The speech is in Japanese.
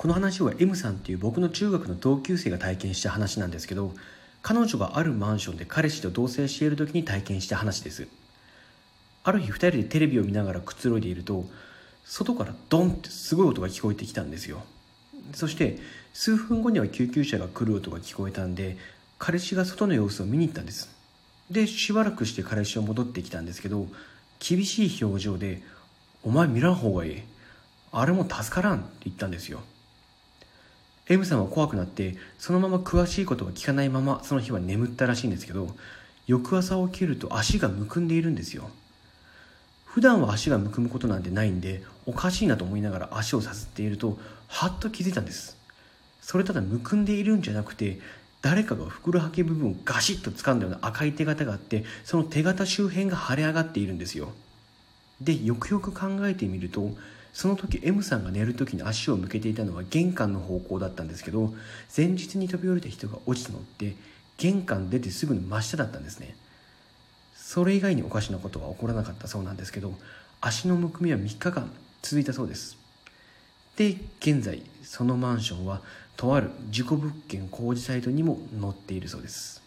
この話は M さんっていう僕の中学の同級生が体験した話なんですけど彼女があるマンションで彼氏と同棲している時に体験した話です。ある日2人でテレビを見ながらくつろいでいると外からドンってすごい音が聞こえてきたんですよ。そして数分後には救急車が来る音が聞こえたんで彼氏が外の様子を見に行ったんです。でしばらくして彼氏は戻ってきたんですけど厳しい表情で「お前見らん方がいいあれも助からん」って言ったんですよ。M さんは怖くなってそのまま詳しいことが聞かないままその日は眠ったらしいんですけど翌朝起きると足がむくんでいるんですよ。普段は足がむくむことなんてないんでおかしいなと思いながら足をさすっているとはっと気づいたんです。それただむくんでいるんじゃなくて誰かがふくらはぎ部分をガシッと掴んだような赤い手形があってその手形周辺が腫れ上がっているんですよ。でよくよく考えてみるとその時 M さんが寝る時に足を向けていたのは玄関の方向だったんですけど前日に飛び降りた人が落ちたのって玄関出てすぐの真下だったんですね。それ以外におかしなことは起こらなかったそうなんですけど足のむくみは3日間続いたそうです。で現在そのマンションはとある事故物件工事サイトにも載っているそうです。